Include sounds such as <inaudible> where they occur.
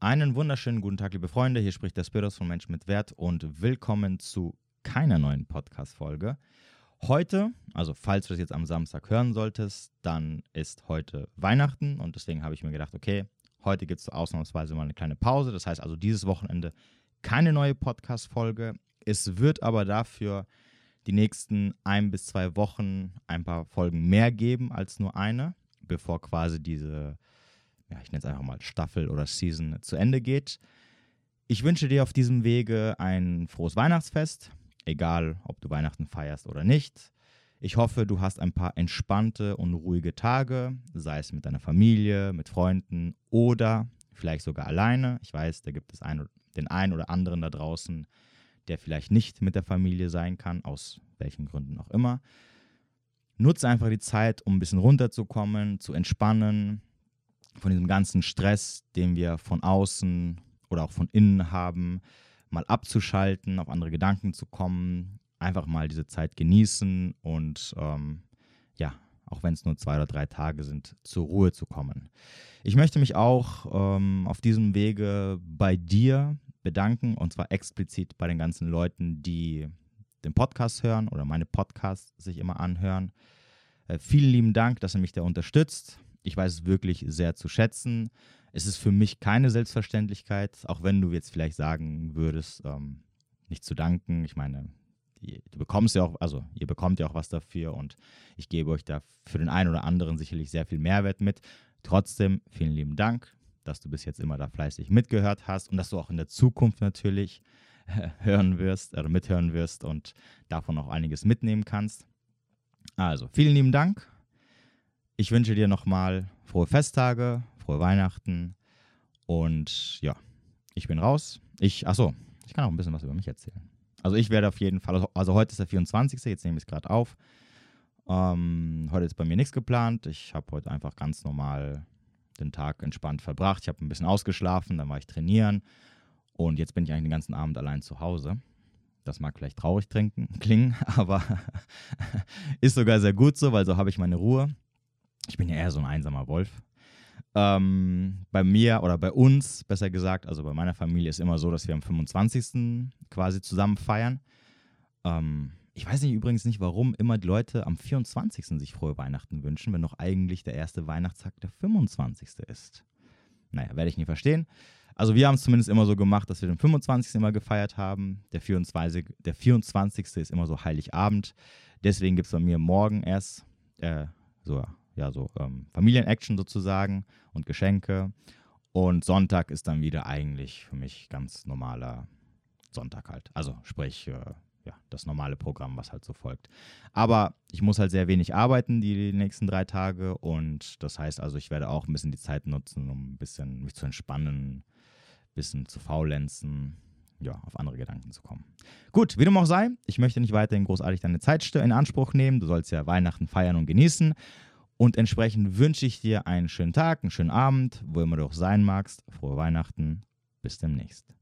Einen wunderschönen guten Tag, liebe Freunde. Hier spricht der Spiros von Mensch mit Wert und willkommen zu keiner neuen Podcast-Folge. Heute, also falls du das jetzt am Samstag hören solltest, dann ist heute Weihnachten und deswegen habe ich mir gedacht, okay, heute gibt es ausnahmsweise mal eine kleine Pause. Das heißt also dieses Wochenende keine neue Podcast-Folge. Es wird aber dafür die nächsten ein bis zwei Wochen ein paar Folgen mehr geben als nur eine, bevor quasi diese ja, ich nenne es einfach mal Staffel oder Season zu Ende geht. Ich wünsche dir auf diesem Wege ein frohes Weihnachtsfest, egal ob du Weihnachten feierst oder nicht. Ich hoffe, du hast ein paar entspannte und ruhige Tage, sei es mit deiner Familie, mit Freunden oder vielleicht sogar alleine. Ich weiß, da gibt es ein, den einen oder anderen da draußen, der vielleicht nicht mit der Familie sein kann, aus welchen Gründen auch immer. Nutze einfach die Zeit, um ein bisschen runterzukommen, zu entspannen, von diesem ganzen Stress, den wir von außen oder auch von innen haben, mal abzuschalten, auf andere Gedanken zu kommen, einfach mal diese Zeit genießen und ähm, ja, auch wenn es nur zwei oder drei Tage sind, zur Ruhe zu kommen. Ich möchte mich auch ähm, auf diesem Wege bei dir bedanken und zwar explizit bei den ganzen Leuten, die den Podcast hören oder meine Podcasts sich immer anhören. Äh, vielen lieben Dank, dass ihr mich da unterstützt. Ich weiß es wirklich sehr zu schätzen. Es ist für mich keine Selbstverständlichkeit, auch wenn du jetzt vielleicht sagen würdest, ähm, nicht zu danken. Ich meine, du bekommst ja auch, also ihr bekommt ja auch was dafür und ich gebe euch da für den einen oder anderen sicherlich sehr viel Mehrwert mit. Trotzdem vielen lieben Dank, dass du bis jetzt immer da fleißig mitgehört hast und dass du auch in der Zukunft natürlich <laughs> hören wirst oder mithören wirst und davon auch einiges mitnehmen kannst. Also, vielen lieben Dank ich wünsche dir nochmal frohe Festtage, frohe Weihnachten und ja, ich bin raus. Ich, achso, ich kann auch ein bisschen was über mich erzählen. Also ich werde auf jeden Fall, also, also heute ist der 24. Jetzt nehme ich es gerade auf. Ähm, heute ist bei mir nichts geplant. Ich habe heute einfach ganz normal den Tag entspannt verbracht. Ich habe ein bisschen ausgeschlafen, dann war ich trainieren und jetzt bin ich eigentlich den ganzen Abend allein zu Hause. Das mag vielleicht traurig trinken, <laughs> klingen, aber <laughs> ist sogar sehr gut so, weil so habe ich meine Ruhe. Ich bin ja eher so ein einsamer Wolf. Ähm, bei mir oder bei uns, besser gesagt, also bei meiner Familie ist immer so, dass wir am 25. quasi zusammen feiern. Ähm, ich weiß nicht übrigens nicht, warum immer die Leute am 24. sich frohe Weihnachten wünschen, wenn doch eigentlich der erste Weihnachtstag der 25. ist. Naja, werde ich nie verstehen. Also wir haben es zumindest immer so gemacht, dass wir den 25. immer gefeiert haben. Der 24. Der 24. ist immer so Heiligabend. Deswegen gibt es bei mir morgen erst, äh, so so ähm, Familienaction sozusagen und Geschenke. Und Sonntag ist dann wieder eigentlich für mich ganz normaler Sonntag halt. Also sprich, äh, ja, das normale Programm, was halt so folgt. Aber ich muss halt sehr wenig arbeiten die nächsten drei Tage und das heißt also, ich werde auch ein bisschen die Zeit nutzen, um ein bisschen mich zu entspannen, ein bisschen zu faulenzen, ja, auf andere Gedanken zu kommen. Gut, wie dem auch sei, ich möchte nicht weiterhin großartig deine Zeit in Anspruch nehmen. Du sollst ja Weihnachten feiern und genießen. Und entsprechend wünsche ich dir einen schönen Tag, einen schönen Abend, wo immer du auch sein magst. Frohe Weihnachten. Bis demnächst.